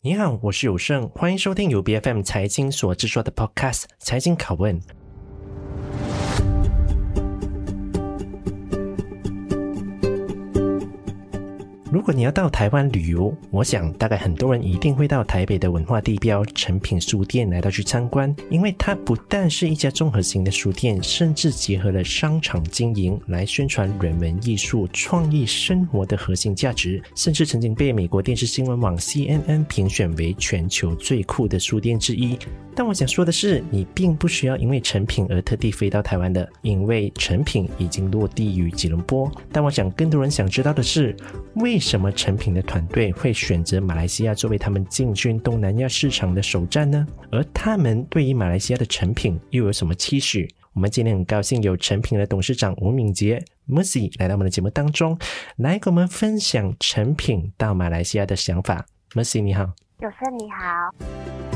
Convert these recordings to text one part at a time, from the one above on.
你好，我是有胜，欢迎收听由 BFM 财经所制作的 Podcast《财经拷问》。如果你要到台湾旅游，我想大概很多人一定会到台北的文化地标诚品书店来到去参观，因为它不但是一家综合型的书店，甚至结合了商场经营来宣传人文艺术、创意生活的核心价值，甚至曾经被美国电视新闻网 CNN 评选为全球最酷的书店之一。但我想说的是，你并不需要因为诚品而特地飞到台湾的，因为诚品已经落地于吉隆坡。但我想更多人想知道的是，为为什么成品的团队会选择马来西亚作为他们进军东南亚市场的首站呢？而他们对于马来西亚的成品又有什么期许？我们今天很高兴有成品的董事长吴敏杰 Mercy 来到我们的节目当中，来跟我们分享成品到马来西亚的想法。Mercy 你好，有生你好。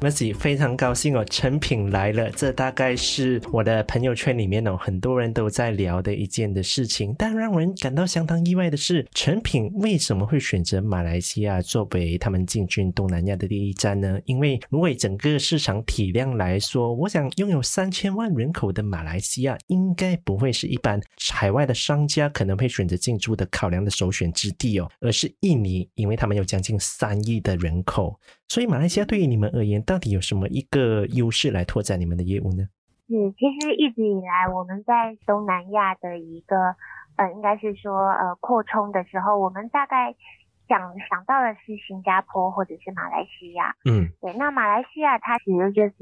Mercy 非常高兴哦，成品来了，这大概是我的朋友圈里面哦，很多人都在聊的一件的事情。但让人感到相当意外的是，成品为什么会选择马来西亚作为他们进军东南亚的第一站呢？因为如果以整个市场体量来说，我想拥有三千万人口的马来西亚，应该不会是一般海外的商家可能会选择进驻的考量的首选之地哦，而是印尼，因为他们有将近三亿的人口。所以马来西亚对于你们而言，到底有什么一个优势来拓展你们的业务呢？是，其实一直以来我们在东南亚的一个，呃，应该是说呃扩充的时候，我们大概想想到的是新加坡或者是马来西亚。嗯，对，那马来西亚它其实就是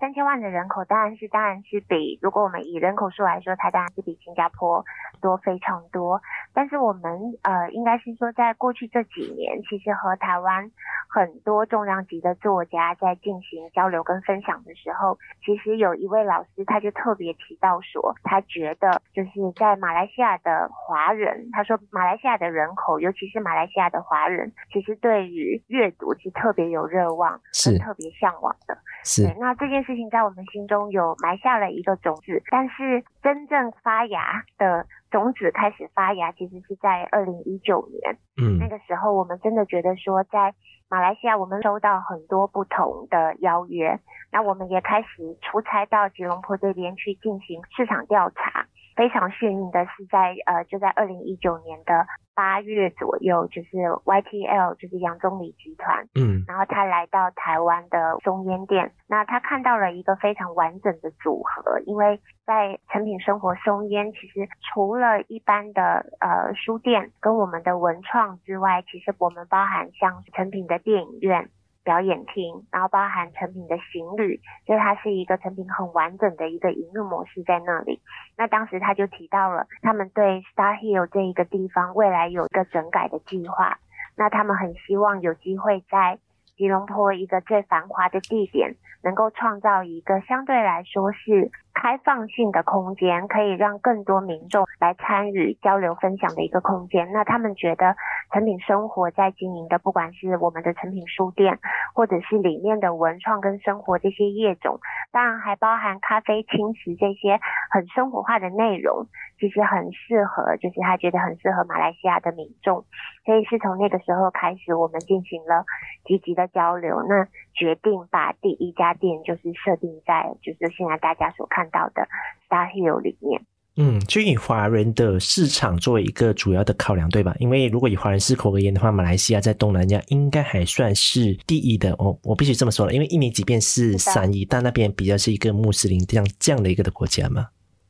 三千万的人口，当然是当然是比如果我们以人口数来说，它当然是比新加坡多非常多。但是我们呃，应该是说在过去这几年，其实和台湾。很多重量级的作家在进行交流跟分享的时候，其实有一位老师他就特别提到说，他觉得就是在马来西亚的华人，他说马来西亚的人口，尤其是马来西亚的华人，其实对于阅读是特别有热望，是特别向往的。是，那这件事情在我们心中有埋下了一个种子，但是真正发芽的。种子开始发芽，其实是在二零一九年。嗯，那个时候我们真的觉得说，在马来西亚，我们收到很多不同的邀约，那我们也开始出差到吉隆坡这边去进行市场调查。非常幸运的是在，在呃，就在二零一九年的八月左右，就是 YTL，就是杨宗理集团，嗯，然后他来到台湾的松烟店，那他看到了一个非常完整的组合，因为在成品生活松烟，其实除了一般的呃书店跟我们的文创之外，其实我们包含像成品的电影院。表演厅，然后包含成品的行旅，就是它是一个成品很完整的一个营运模式在那里。那当时他就提到了，他们对 Star Hill 这一个地方未来有一个整改的计划。那他们很希望有机会在吉隆坡一个最繁华的地点，能够创造一个相对来说是。开放性的空间，可以让更多民众来参与交流分享的一个空间。那他们觉得诚品生活在经营的，不管是我们的诚品书店，或者是里面的文创跟生活这些业种，当然还包含咖啡、轻食这些很生活化的内容，其实很适合，就是他觉得很适合马来西亚的民众。所以是从那个时候开始，我们进行了积极的交流。那决定把第一家店就是设定在就是现在大家所看到的 Star Hill 里面。嗯，就以华人的市场作为一个主要的考量，对吧？因为如果以华人市口而言的话，马来西亚在东南亚应该还算是第一的哦。我必须这么说了，因为印尼即便是三亿，但那边比较是一个穆斯林这样这样的一个的国家嘛。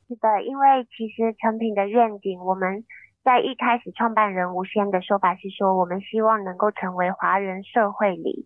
是的，因为其实成品的愿景，我们在一开始创办人吴先的说法是说，我们希望能够成为华人社会里。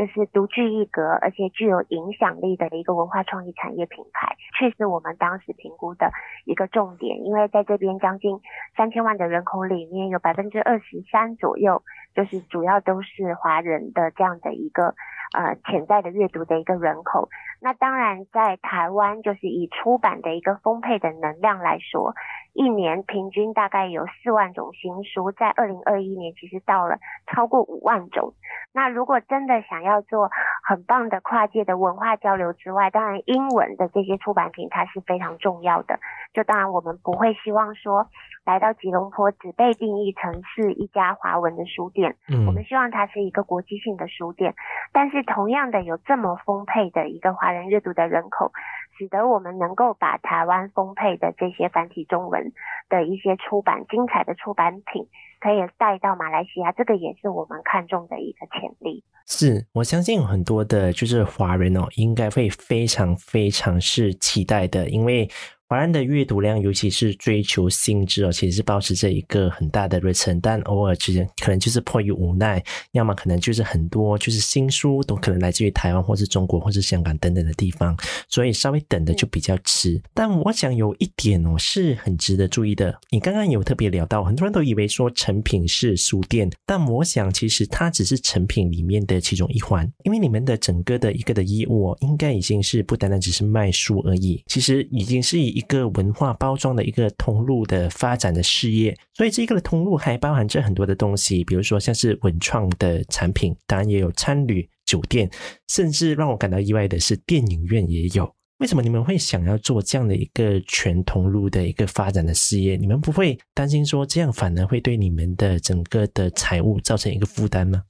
就是独具一格，而且具有影响力的一个文化创意产业品牌，确实我们当时评估的一个重点。因为在这边将近三千万的人口里面，有百分之二十三左右，就是主要都是华人的这样的一个呃潜在的阅读的一个人口。那当然，在台湾就是以出版的一个丰沛的能量来说，一年平均大概有四万种新书，在二零二一年其实到了超过五万种。那如果真的想要做很棒的跨界的文化交流之外，当然英文的这些出版品它是非常重要的。就当然我们不会希望说来到吉隆坡只被定义成是一家华文的书店，嗯，我们希望它是一个国际性的书店。但是同样的有这么丰沛的一个华人阅读的人口，使得我们能够把台湾丰沛的这些繁体中文的一些出版精彩的出版品，可以带到马来西亚，这个也是我们看中的一个潜力。是，我相信很多的就是华人哦，应该会非常非常是期待的，因为。华人的阅读量，尤其是追求性质哦，其实是保持着一个很大的热忱，但偶尔之间可能就是迫于无奈，要么可能就是很多就是新书都可能来自于台湾或是中国或是香港等等的地方，所以稍微等的就比较迟。嗯。但我想有一点哦是很值得注意的，你刚刚有特别聊到，很多人都以为说成品是书店，但我想其实它只是成品里面的其中一环，因为你们的整个的一个的业务哦，应该已经是不单单只是卖书而已，其实已经是以。一个文化包装的一个通路的发展的事业，所以这个的通路还包含着很多的东西，比如说像是文创的产品，当然也有餐旅、酒店，甚至让我感到意外的是电影院也有。为什么你们会想要做这样的一个全通路的一个发展的事业？你们不会担心说这样反而会对你们的整个的财务造成一个负担吗？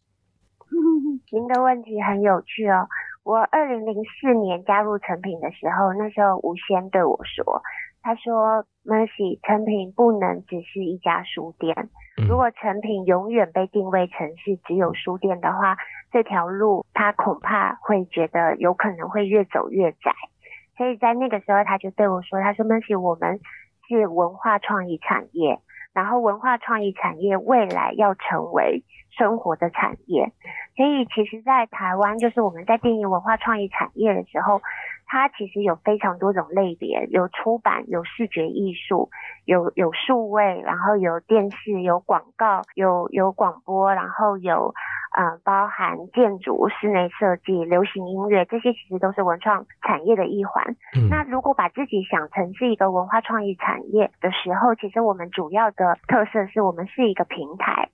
您的问题很有趣哦。我二零零四年加入成品的时候，那时候吴先对我说：“他说，Mercy，诚品不能只是一家书店。如果诚品永远被定位成是只有书店的话，这条路他恐怕会觉得有可能会越走越窄。所以在那个时候，他就对我说：他说，Mercy，我们是文化创意产业，然后文化创意产业未来要成为。”生活的产业，所以其实，在台湾，就是我们在定义文化创意产业的时候，它其实有非常多种类别，有出版，有视觉艺术，有有数位，然后有电视，有广告，有有广播，然后有呃，包含建筑、室内设计、流行音乐，这些其实都是文创产业的一环。嗯。那如果把自己想成是一个文化创意产业的时候，其实我们主要的特色是我们是一个平台。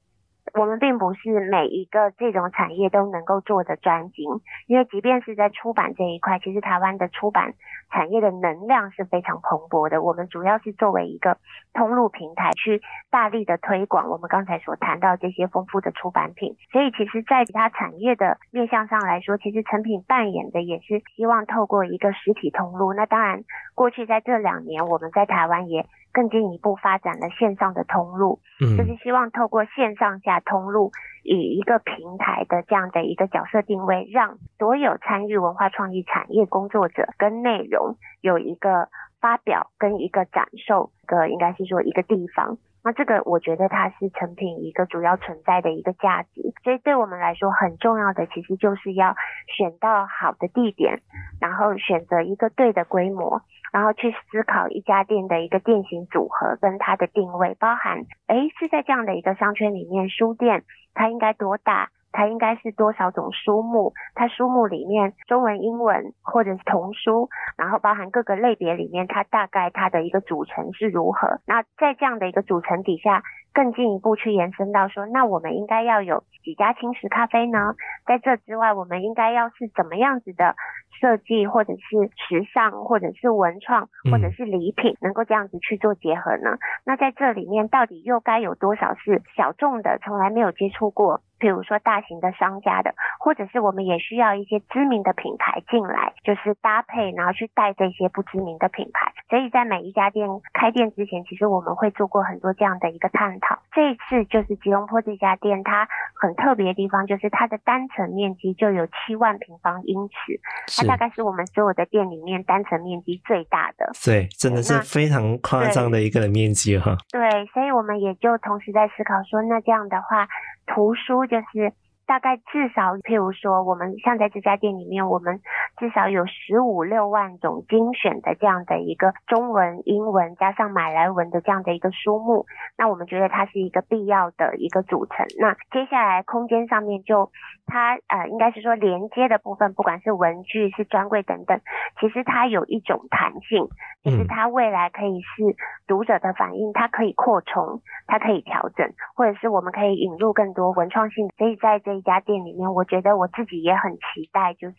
我们并不是每一个这种产业都能够做的专精，因为即便是在出版这一块，其实台湾的出版产业的能量是非常蓬勃的。我们主要是作为一个通路平台，去大力的推广我们刚才所谈到这些丰富的出版品。所以，其实，在其他产业的面向上来说，其实诚品扮演的也是希望透过一个实体通路。那当然，过去在这两年，我们在台湾也。更进一步发展了线上的通路，嗯，就是希望透过线上下通路，以一个平台的这样的一个角色定位，让所有参与文化创意产业工作者跟内容有一个发表跟一个展售的，应该是说一个地方。那这个我觉得它是成品一个主要存在的一个价值，所以对我们来说很重要的其实就是要选到好的地点，然后选择一个对的规模，然后去思考一家店的一个店型组合跟它的定位，包含诶是在这样的一个商圈里面，书店它应该多大？它应该是多少种书目？它书目里面中文、英文或者是童书，然后包含各个类别里面，它大概它的一个组成是如何？那在这样的一个组成底下，更进一步去延伸到说，那我们应该要有几家轻食咖啡呢？在这之外，我们应该要是怎么样子的设计，或者是时尚，或者是文创，或者是礼品，能够这样子去做结合呢？那在这里面，到底又该有多少是小众的，从来没有接触过？比如说大型的商家的，或者是我们也需要一些知名的品牌进来，就是搭配，然后去带这些不知名的品牌。所以在每一家店开店之前，其实我们会做过很多这样的一个探讨。这一次就是吉隆坡这家店，它很特别的地方就是它的单层面积就有七万平方英尺，它大概是我们所有的店里面单层面积最大的。对，真的是非常夸张的一个面积哈。对，所以我们也就同时在思考说，那这样的话。图书就是大概至少，譬如说，我们像在这家店里面，我们至少有十五六万种精选的这样的一个中文、英文加上马来文的这样的一个书目。那我们觉得它是一个必要的一个组成。那接下来空间上面就它呃，应该是说连接的部分，不管是文具、是专柜等等，其实它有一种弹性，就是它未来可以是读者的反应，它可以扩充，它可以调整，或者是我们可以引入更多文创性。所以在这一家店里面，我觉得我自己也很期待，就是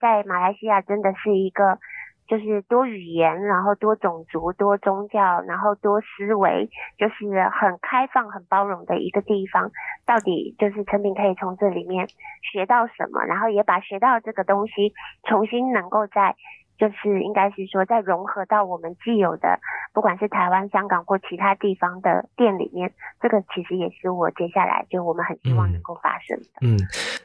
在马来西亚真的是一个就是多语言，然后多种族、多宗教，然后多思维，就是很开放、很包容的一个地方。到底就是陈品可以从这里面学到什么，然后也把学到这个东西重新能够在。就是应该是说，再融合到我们既有的，不管是台湾、香港或其他地方的店里面，这个其实也是我接下来就我们很希望能够发生的。嗯，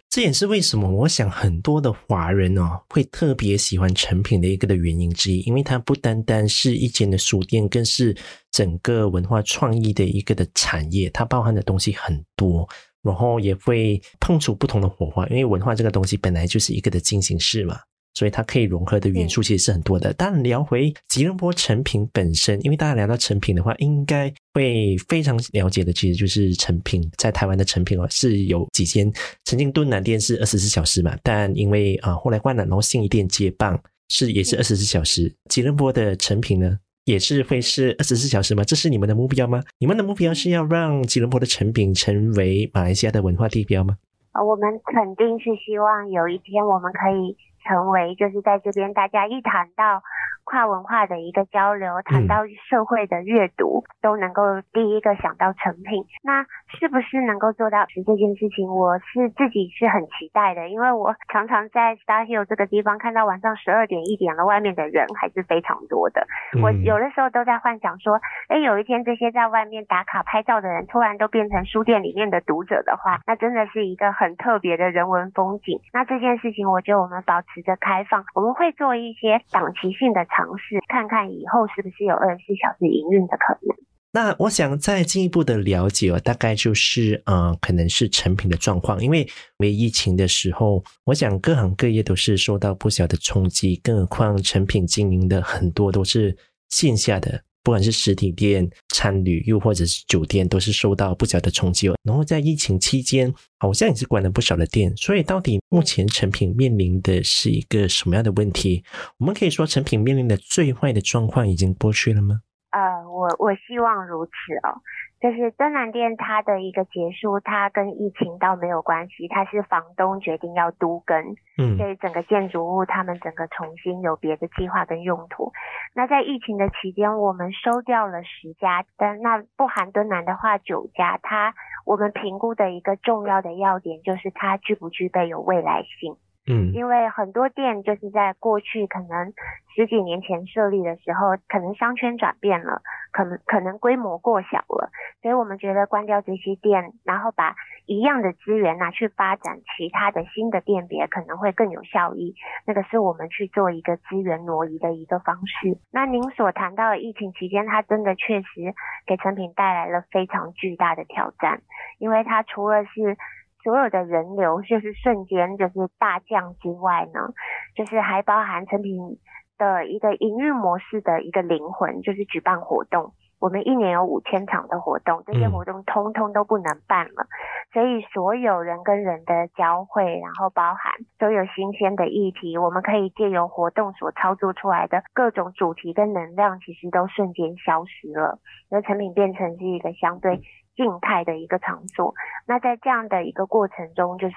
这也是为什么我想很多的华人哦会特别喜欢成品的一个的原因之一，因为它不单单是一间的书店，更是整个文化创意的一个的产业，它包含的东西很多，然后也会碰出不同的火花，因为文化这个东西本来就是一个的进行式嘛。所以它可以融合的元素其实是很多的。当然聊回吉隆坡成品本身，因为大家聊到成品的话，应该会非常了解的，其实就是成品在台湾的成品哦，是有几间。曾经敦南店是二十四小时嘛，但因为啊后来换了，然后信义店接棒是也是二十四小时。吉隆坡的成品呢，也是会是二十四小时吗？这是你们的目标吗？你们的目标是要让吉隆坡的成品成为马来西亚的文化地标吗？啊，我们肯定是希望有一天我们可以。成为就是在这边，大家一谈到跨文化的一个交流，谈到社会的阅读，都能够第一个想到成品。那是不是能够做到是这件事情？我是自己是很期待的，因为我常常在 Star Hill 这个地方看到晚上十二点一点了，外面的人还是非常多的。我有的时候都在幻想说，哎，有一天这些在外面打卡拍照的人，突然都变成书店里面的读者的话，那真的是一个很特别的人文风景。那这件事情，我觉得我们保持。持着开放，我们会做一些档期性的尝试，看看以后是不是有二十四小时营运的可能。那我想再进一步的了解哦，大概就是呃，可能是成品的状况，因为为疫情的时候，我想各行各业都是受到不小的冲击，更何况成品经营的很多都是线下的。不管是实体店、餐旅，又或者是酒店，都是受到不小的冲击哦。然后在疫情期间，好像也是关了不少的店。所以，到底目前成品面临的是一个什么样的问题？我们可以说，成品面临的最坏的状况已经过去了吗？呃，我我希望如此哦。就是敦南店它的一个结束，它跟疫情倒没有关系，它是房东决定要都更，嗯，所以整个建筑物他们整个重新有别的计划跟用途。那在疫情的期间，我们收掉了十家，但那不含敦南的话九家，它我们评估的一个重要的要点就是它具不具备有未来性。因为很多店就是在过去可能十几年前设立的时候，可能商圈转变了，可能可能规模过小了，所以我们觉得关掉这些店，然后把一样的资源拿去发展其他的新的店别，可能会更有效益。那个是我们去做一个资源挪移的一个方式。那您所谈到的疫情期间，它真的确实给成品带来了非常巨大的挑战，因为它除了是所有的人流就是瞬间就是大降之外呢，就是还包含成品的一个营运模式的一个灵魂，就是举办活动。我们一年有五千场的活动，这些活动通通都不能办了，所以所有人跟人的交汇，然后包含所有新鲜的议题，我们可以借由活动所操作出来的各种主题跟能量，其实都瞬间消失了，那成品变成是一个相对。静态的一个场所，那在这样的一个过程中，就是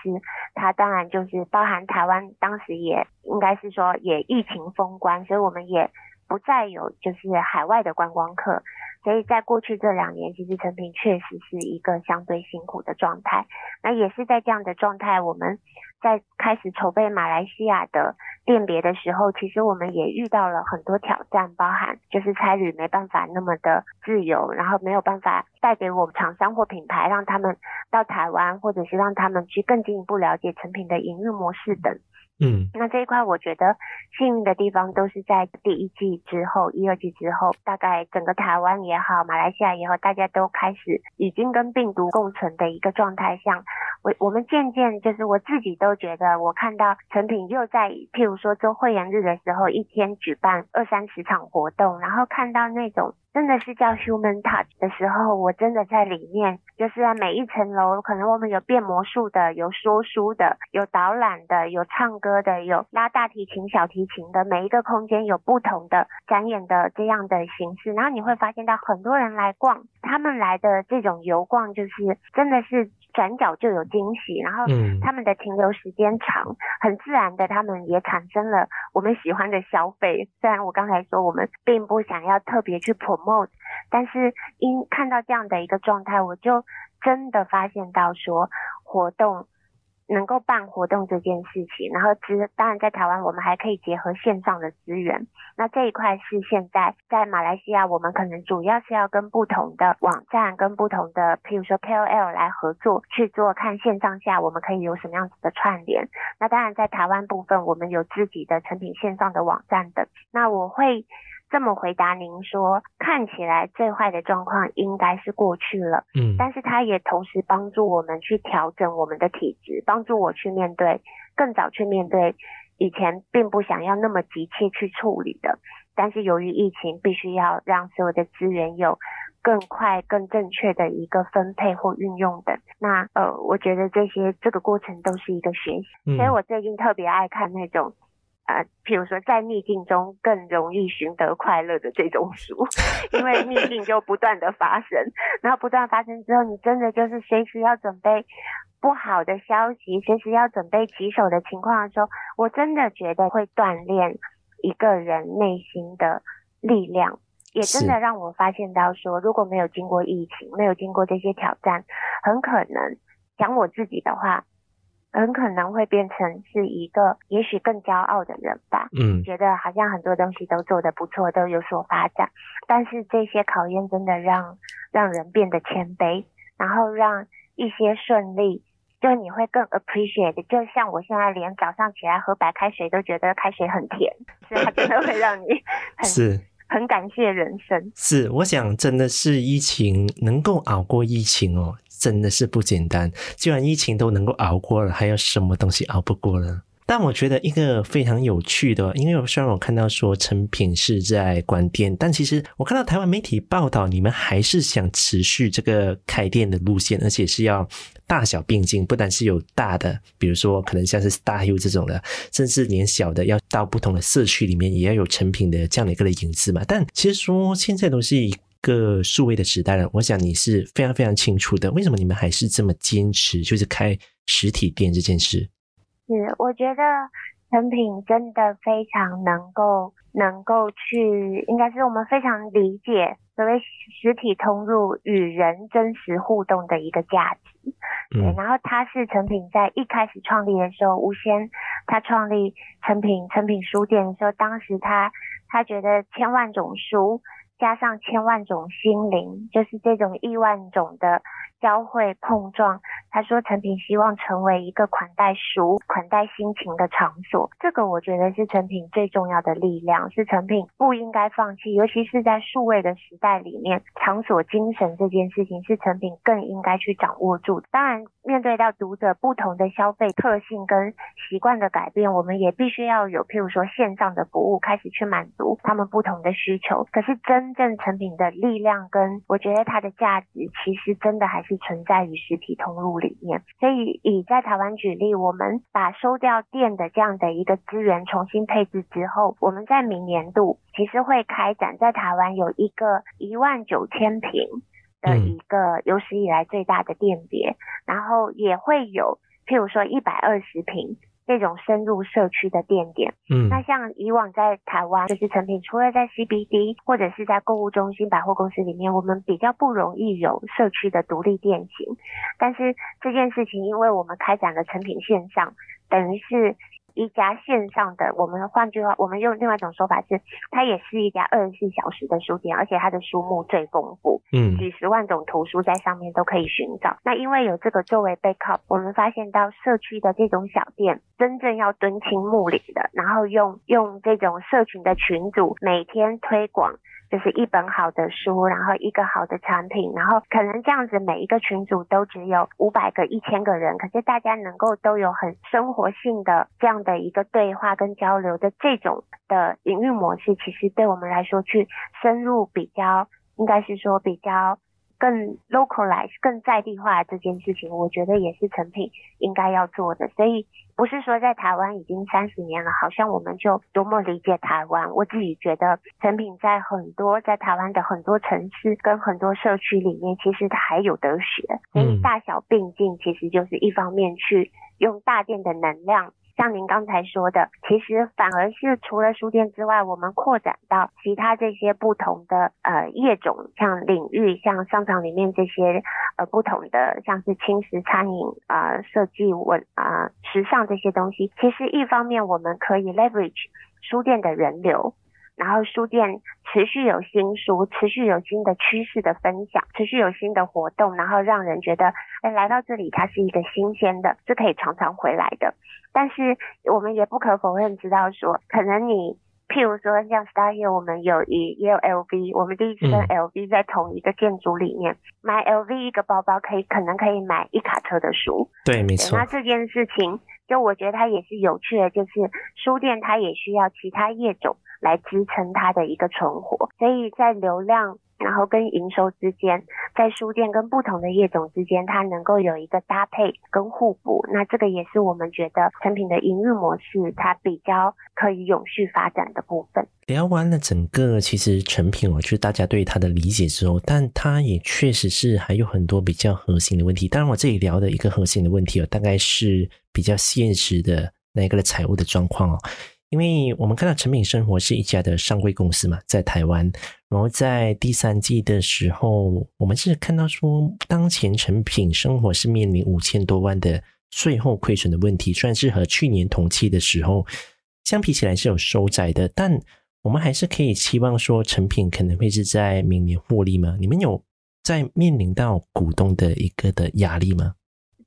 它当然就是包含台湾当时也应该是说也疫情封关，所以我们也不再有就是海外的观光客，所以在过去这两年，其实成品确实是一个相对辛苦的状态。那也是在这样的状态，我们在开始筹备马来西亚的。辨别的时候，其实我们也遇到了很多挑战，包含就是差旅没办法那么的自由，然后没有办法带给我们厂商或品牌，让他们到台湾，或者是让他们去更进一步了解成品的营运模式等。嗯，那这一块我觉得幸运的地方都是在第一季之后，一二季之后，大概整个台湾也好，马来西亚也好，大家都开始已经跟病毒共存的一个状态下，我我们渐渐就是我自己都觉得，我看到成品又在譬如说做会员日的时候，一天举办二三十场活动，然后看到那种。真的是叫 human touch 的时候，我真的在里面，就是在每一层楼，可能我们有变魔术的，有说书的，有导览的，有唱歌的，有拉大提琴、小提琴的，每一个空间有不同的展演的这样的形式，然后你会发现到很多人来逛，他们来的这种游逛就是真的是。转角就有惊喜，然后他们的停留时间长，很自然的，他们也产生了我们喜欢的消费。虽然我刚才说我们并不想要特别去 promote，但是因看到这样的一个状态，我就真的发现到说活动。能够办活动这件事情，然后之当然在台湾，我们还可以结合线上的资源。那这一块是现在在马来西亚，我们可能主要是要跟不同的网站、跟不同的，譬如说 KOL 来合作去做，看线上下我们可以有什么样子的串联。那当然在台湾部分，我们有自己的成品线上的网站的。那我会。这么回答您说，看起来最坏的状况应该是过去了，嗯，但是它也同时帮助我们去调整我们的体质，帮助我去面对，更早去面对以前并不想要那么急切去处理的，但是由于疫情，必须要让所有的资源有更快、更正确的一个分配或运用的。那呃，我觉得这些这个过程都是一个学习，嗯，所以我最近特别爱看那种。呃，譬如说，在逆境中更容易寻得快乐的这种书，因为逆境就不断的发生，然后不断发生之后，你真的就是随时要准备不好的消息，随时要准备棘手的情况的时候，我真的觉得会锻炼一个人内心的力量，也真的让我发现到说，如果没有经过疫情，没有经过这些挑战，很可能讲我自己的话。很可能会变成是一个也许更骄傲的人吧。嗯，觉得好像很多东西都做得不错，都有所发展。但是这些考验真的让让人变得谦卑，然后让一些顺利，就你会更 appreciate。就像我现在连早上起来喝白开水都觉得开水很甜，所以它真的会让你很 是很感谢人生。是，我想真的是疫情能够熬过疫情哦。真的是不简单，既然疫情都能够熬过了，还有什么东西熬不过呢？但我觉得一个非常有趣的，因为虽然我看到说诚品是在关店，但其实我看到台湾媒体报道，你们还是想持续这个开店的路线，而且是要大小并进，不但是有大的，比如说可能像是 StarHub 这种的，甚至连小的要到不同的社区里面，也要有诚品的这样的一个的影子嘛。但其实说现在都是个数位的时代了，我想你是非常非常清楚的，为什么你们还是这么坚持，就是开实体店这件事？是，我觉得成品真的非常能够能够去，应该是我们非常理解所谓实体通路与人真实互动的一个价值。对，然后他是成品在一开始创立的时候，吴先他创立成品成品书店的时候，当时他他觉得千万种书加上千万种心灵，就是这种亿万种的。交汇碰撞，他说成品希望成为一个款待书、款待心情的场所。这个我觉得是成品最重要的力量，是成品不应该放弃，尤其是在数位的时代里面，场所精神这件事情是成品更应该去掌握住。当然，面对到读者不同的消费特性跟习惯的改变，我们也必须要有，譬如说线上的服务开始去满足他们不同的需求。可是真正成品的力量跟我觉得它的价值，其实真的还是。存在于实体通路里面，所以以在台湾举例，我们把收掉电的这样的一个资源重新配置之后，我们在明年度其实会开展在台湾有一个一万九千平的一个有史以来最大的店别，然后也会有譬如说一百二十坪。这种深入社区的店点，嗯，那像以往在台湾，就是成品除了在 CBD 或者是在购物中心、百货公司里面，我们比较不容易有社区的独立店型。但是这件事情，因为我们开展了成品线上，等于是。一家线上的，我们换句话，我们用另外一种说法是，它也是一家二十四小时的书店，而且它的书目最丰富，嗯，几十万种图书在上面都可以寻找。那因为有这个作为 backup，我们发现到社区的这种小店，真正要敦亲睦邻的，然后用用这种社群的群组每天推广。就是一本好的书，然后一个好的产品，然后可能这样子每一个群组都只有五百个、一千个人，可是大家能够都有很生活性的这样的一个对话跟交流的这种的营运模式，其实对我们来说去深入比较，应该是说比较。更 localize、更在地化这件事情，我觉得也是诚品应该要做的。所以不是说在台湾已经三十年了，好像我们就多么理解台湾。我自己觉得，诚品在很多在台湾的很多城市跟很多社区里面，其实它还有得学。所以大小并进，其实就是一方面去用大店的能量。像您刚才说的，其实反而是除了书店之外，我们扩展到其他这些不同的呃业种，像领域，像商场里面这些呃不同的，像是轻食、餐饮啊、呃、设计、文啊、时尚这些东西。其实一方面我们可以 leverage 书店的人流。然后书店持续有新书，持续有新的趋势的分享，持续有新的活动，然后让人觉得，哎，来到这里它是一个新鲜的，是可以常常回来的。但是我们也不可否认，知道说，可能你，譬如说像 Star Hill，我们有一也有 LV，我们第一次跟 LV 在同一个建筑里面、嗯、买 LV 一个包包，可以可能可以买一卡车的书。对，没错。那这件事情，就我觉得它也是有趣的，就是书店它也需要其他业种。来支撑它的一个存活，所以在流量，然后跟营收之间，在书店跟不同的业种之间，它能够有一个搭配跟互补。那这个也是我们觉得成品的营运模式，它比较可以永续发展的部分。聊完了整个其实成品，我觉得大家对它的理解之后，但它也确实是还有很多比较核心的问题。当然，我这里聊的一个核心的问题哦，大概是比较现实的那个的财务的状况哦。因为我们看到成品生活是一家的上柜公司嘛，在台湾，然后在第三季的时候，我们是看到说，当前成品生活是面临五千多万的税后亏损的问题，虽然是和去年同期的时候相比起来是有收窄的，但我们还是可以期望说，成品可能会是在明年获利吗？你们有在面临到股东的一个的压力吗？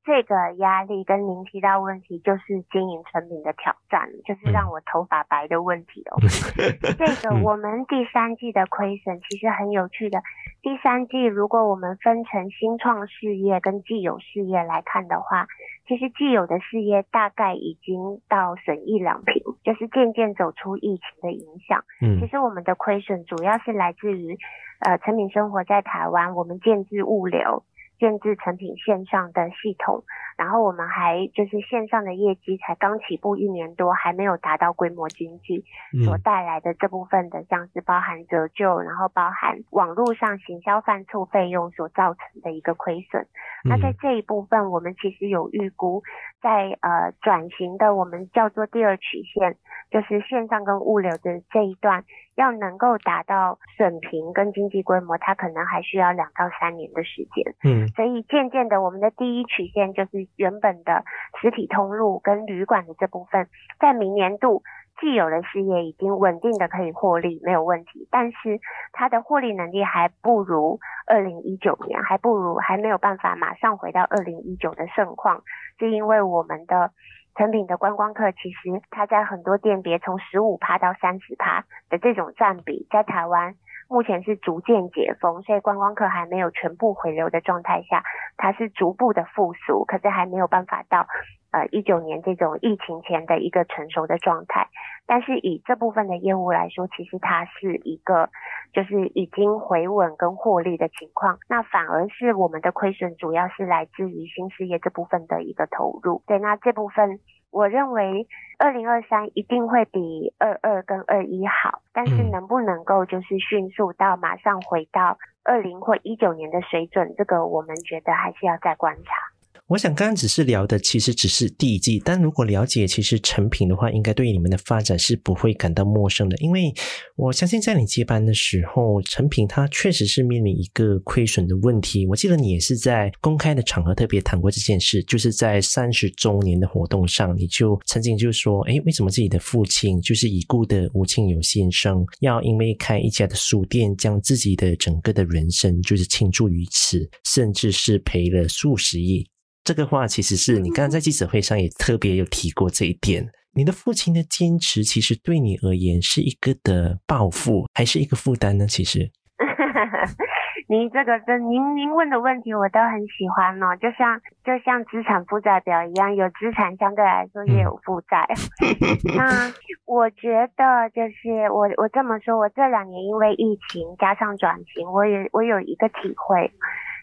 这个压力跟您提到问题，就是经营成品的挑战，就是让我头发白的问题哦。这个我们第三季的亏损其实很有趣的。第三季如果我们分成新创事业跟既有事业来看的话，其实既有的事业大概已经到损益两平，就是渐渐走出疫情的影响。嗯，其实我们的亏损主要是来自于呃成品生活在台湾，我们建置物流。建制成品线上的系统，然后我们还就是线上的业绩才刚起步一年多，还没有达到规模经济所带来的这部分的，像是包含折旧，然后包含网络上行销贩促费用所造成的一个亏损。那在这一部分，我们其实有预估，在呃转型的我们叫做第二曲线，就是线上跟物流的这一段。要能够达到损平跟经济规模，它可能还需要两到三年的时间。嗯，所以渐渐的，我们的第一曲线就是原本的实体通路跟旅馆的这部分，在明年度既有的事业已经稳定的可以获利，没有问题。但是它的获利能力还不如二零一九年，还不如还没有办法马上回到二零一九的盛况，是因为我们的。成品的观光客其实它在很多店别从十五趴到三十趴的这种占比，在台湾目前是逐渐解封，所以观光客还没有全部回流的状态下，它是逐步的复苏，可是还没有办法到呃一九年这种疫情前的一个成熟的状态。但是以这部分的业务来说，其实它是一个就是已经回稳跟获利的情况，那反而是我们的亏损主要是来自于新事业这部分的一个投入。对，那这部分。我认为二零二三一定会比二二跟二一好，但是能不能够就是迅速到马上回到二零或一九年的水准，这个我们觉得还是要再观察。我想刚刚只是聊的，其实只是第一季。但如果了解其实成品的话，应该对你们的发展是不会感到陌生的。因为我相信在你接班的时候，成品它确实是面临一个亏损的问题。我记得你也是在公开的场合特别谈过这件事，就是在三十周年的活动上，你就曾经就说：“诶，为什么自己的父亲就是已故的吴庆友先生，要因为开一家的书店，将自己的整个的人生就是倾注于此，甚至是赔了数十亿？”这个话其实是你刚刚在记者会上也特别有提过这一点，你的父亲的坚持，其实对你而言是一个的报复，还是一个负担呢？其实。您这个真您您问的问题我都很喜欢哦，就像就像资产负债表一样，有资产相对来说也有负债。那我觉得就是我我这么说，我这两年因为疫情加上转型，我也我有一个体会，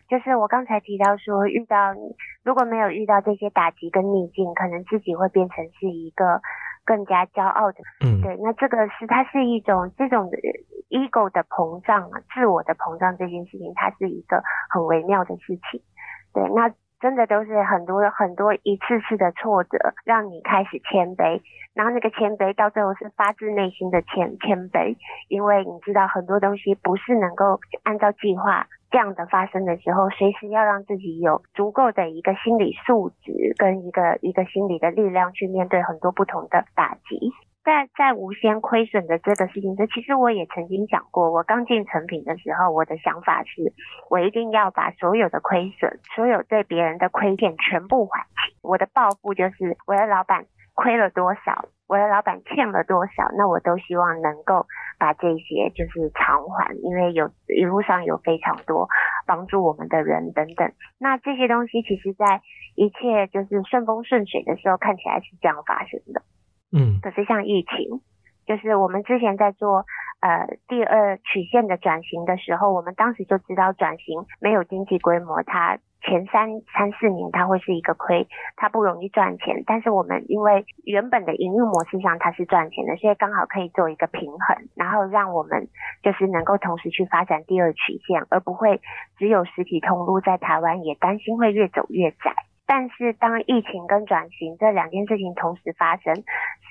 就是我刚才提到说，遇到如果没有遇到这些打击跟逆境，可能自己会变成是一个。更加骄傲的，嗯，对，那这个是它是一种这种 ego 的膨胀啊，自我的膨胀这件事情，它是一个很微妙的事情，对，那真的都是很多很多一次次的挫折，让你开始谦卑，然后那个谦卑到最后是发自内心的谦谦卑，因为你知道很多东西不是能够按照计划。这样的发生的时候，随时要让自己有足够的一个心理素质跟一个一个心理的力量去面对很多不同的打击。在在无限亏损的这个事情，这其实我也曾经讲过。我刚进成品的时候，我的想法是，我一定要把所有的亏损、所有对别人的亏欠全部还清。我的抱负就是，我的老板亏了多少。我的老板欠了多少，那我都希望能够把这些就是偿还，因为有一路上有非常多帮助我们的人等等。那这些东西其实，在一切就是顺风顺水的时候，看起来是这样发生的。嗯，可是像疫情，就是我们之前在做呃第二曲线的转型的时候，我们当时就知道转型没有经济规模，它。前三三四年它会是一个亏，它不容易赚钱。但是我们因为原本的营运模式上它是赚钱的，所以刚好可以做一个平衡，然后让我们就是能够同时去发展第二曲线，而不会只有实体通路在台湾也担心会越走越窄。但是当疫情跟转型这两件事情同时发生，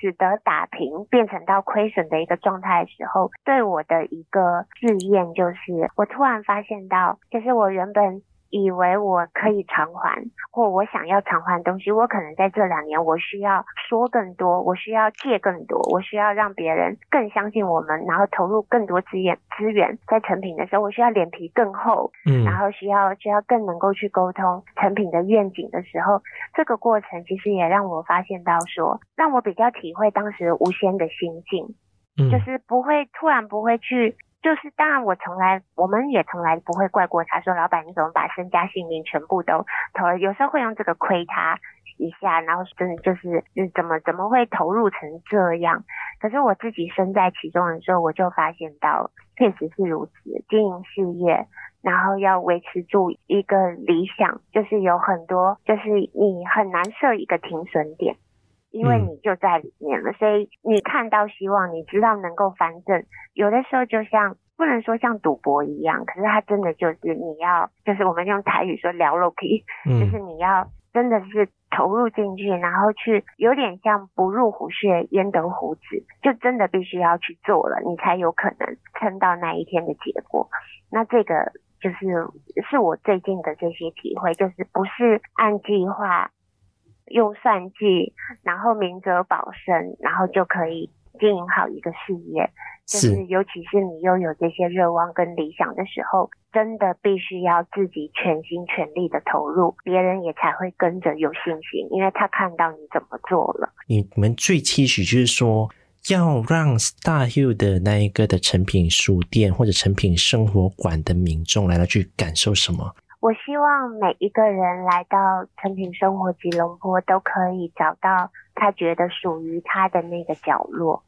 使得打平变成到亏损的一个状态的时候，对我的一个试验就是，我突然发现到，就是我原本。以为我可以偿还，或我想要偿还的东西，我可能在这两年我需要说更多，我需要借更多，我需要让别人更相信我们，然后投入更多资源资源在成品的时候，我需要脸皮更厚，嗯，然后需要需要更能够去沟通成品的愿景的时候，这个过程其实也让我发现到说，让我比较体会当时吴先的心境，嗯，就是不会突然不会去。就是，当然，我从来，我们也从来不会怪过他，说老板你怎么把身家性命全部都投了？有时候会用这个亏他一下，然后真的就是，嗯，怎么怎么会投入成这样？可是我自己身在其中的时候，我就发现到，确实是如此。经营事业，然后要维持住一个理想，就是有很多，就是你很难设一个停损点。因为你就在里面了，所以你看到希望，你知道能够翻正。有的时候就像不能说像赌博一样，可是它真的就是你要，就是我们用台语说聊肉可以，就是你要真的是投入进去，然后去有点像不入虎穴焉得虎子，就真的必须要去做了，你才有可能撑到那一天的结果。那这个就是是我最近的这些体会，就是不是按计划。用算计，然后明哲保身，然后就可以经营好一个事业。是，就是尤其是你又有这些热望跟理想的时候，真的必须要自己全心全力的投入，别人也才会跟着有信心，因为他看到你怎么做了。你们最期许就是说，要让 Star Hill 的那一个的成品书店或者成品生活馆的民众来到去感受什么？我希望每一个人来到成品生活吉隆坡，都可以找到他觉得属于他的那个角落。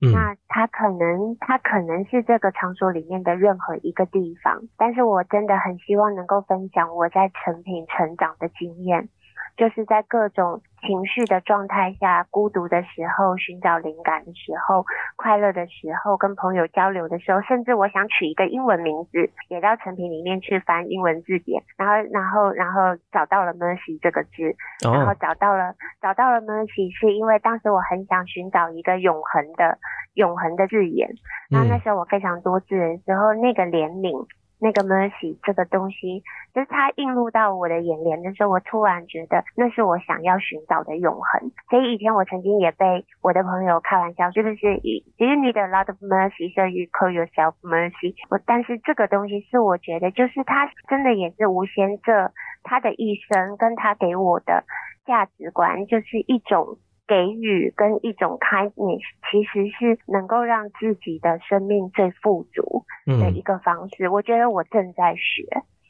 嗯。那他可能，他可能是这个场所里面的任何一个地方，但是我真的很希望能够分享我在成品成长的经验。就是在各种情绪的状态下，孤独的时候，寻找灵感的时候，快乐的时候，跟朋友交流的时候，甚至我想取一个英文名字，也到成品里面去翻英文字典，然后，然后，然后找到了 “mercy” 这个字，然后找到了，oh. 找到了 “mercy”，是因为当时我很想寻找一个永恒的、永恒的字眼。然后那时候我非常多字的时候，那个怜悯。那个 mercy 这个东西，就是它映入到我的眼帘的时候，我突然觉得那是我想要寻找的永恒。所以以前我曾经也被我的朋友开玩笑，是不是？Do you need a lot of mercy, so you call yourself mercy？我但是这个东西是我觉得，就是他真的也是无限这他的一生跟他给我的价值观，就是一种。给予跟一种 kindness，其实是能够让自己的生命最富足的一个方式。嗯、我觉得我正在学。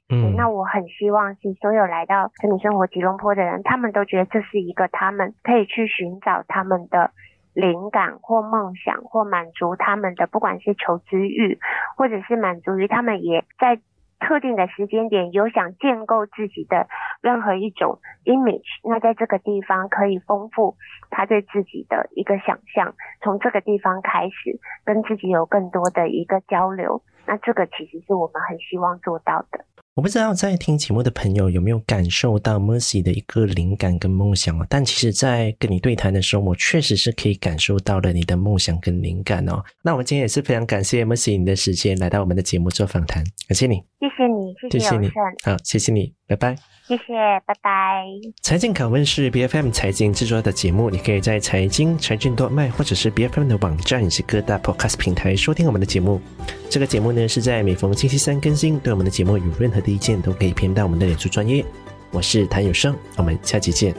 嗯，那我很希望是所有来到城里生活吉隆坡的人，他们都觉得这是一个他们可以去寻找他们的灵感或梦想，或满足他们的不管是求知欲，或者是满足于他们也在特定的时间点有想建构自己的任何一种 image。那在这个地方可以丰富他对自己的一个想象，从这个地方开始跟自己有更多的一个交流。那这个其实是我们很希望做到的。我不知道在听节目的朋友有没有感受到 Mercy 的一个灵感跟梦想哦，但其实，在跟你对谈的时候，我确实是可以感受到了你的梦想跟灵感哦。那我们今天也是非常感谢 Mercy 你的时间来到我们的节目做访谈，感谢你，谢谢你，谢谢你，好，谢谢你，拜拜。谢谢，拜拜。财经拷问是 BFM 财经制作的节目，你可以在财经财经多麦或者是 BFM 的网站以及各大 Podcast 平台收听我们的节目。这个节目呢是在每逢星期三更新。对我们的节目有任何的意见，都可以偏到我们的脸书专业。我是谭有生，我们下期见。